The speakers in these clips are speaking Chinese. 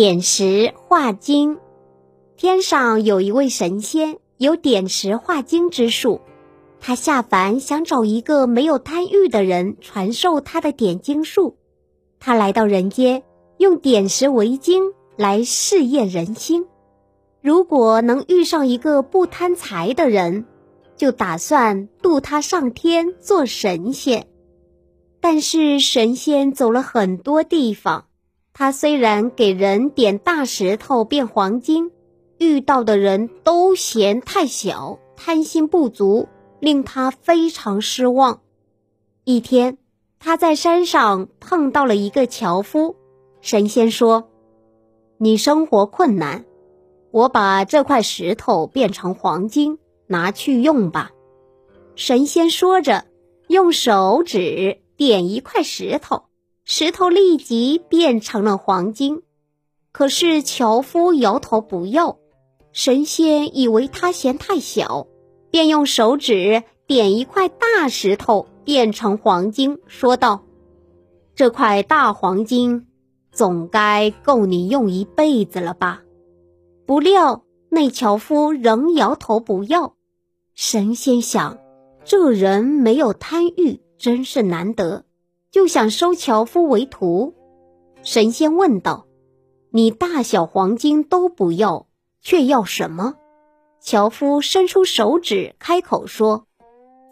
点石化金。天上有一位神仙，有点石化金之术。他下凡想找一个没有贪欲的人传授他的点金术。他来到人间，用点石为金来试验人心。如果能遇上一个不贪财的人，就打算渡他上天做神仙。但是神仙走了很多地方，他虽然给人点大石头变黄金，遇到的人都嫌太小，贪心不足，令他非常失望。一天，他在山上碰到了一个樵夫，神仙说：“你生活困难。”我把这块石头变成黄金，拿去用吧。神仙说着，用手指点一块石头，石头立即变成了黄金。可是樵夫摇头不要。神仙以为他嫌太小，便用手指点一块大石头，变成黄金，说道：“这块大黄金，总该够你用一辈子了吧？”不料那樵夫仍摇头不要。神仙想，这人没有贪欲，真是难得，就想收樵夫为徒。神仙问道：“你大小黄金都不要，却要什么？”樵夫伸出手指，开口说：“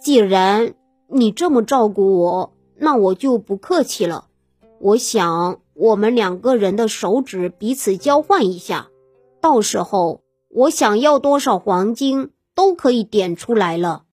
既然你这么照顾我，那我就不客气了。我想，我们两个人的手指彼此交换一下。”到时候我想要多少黄金都可以点出来了。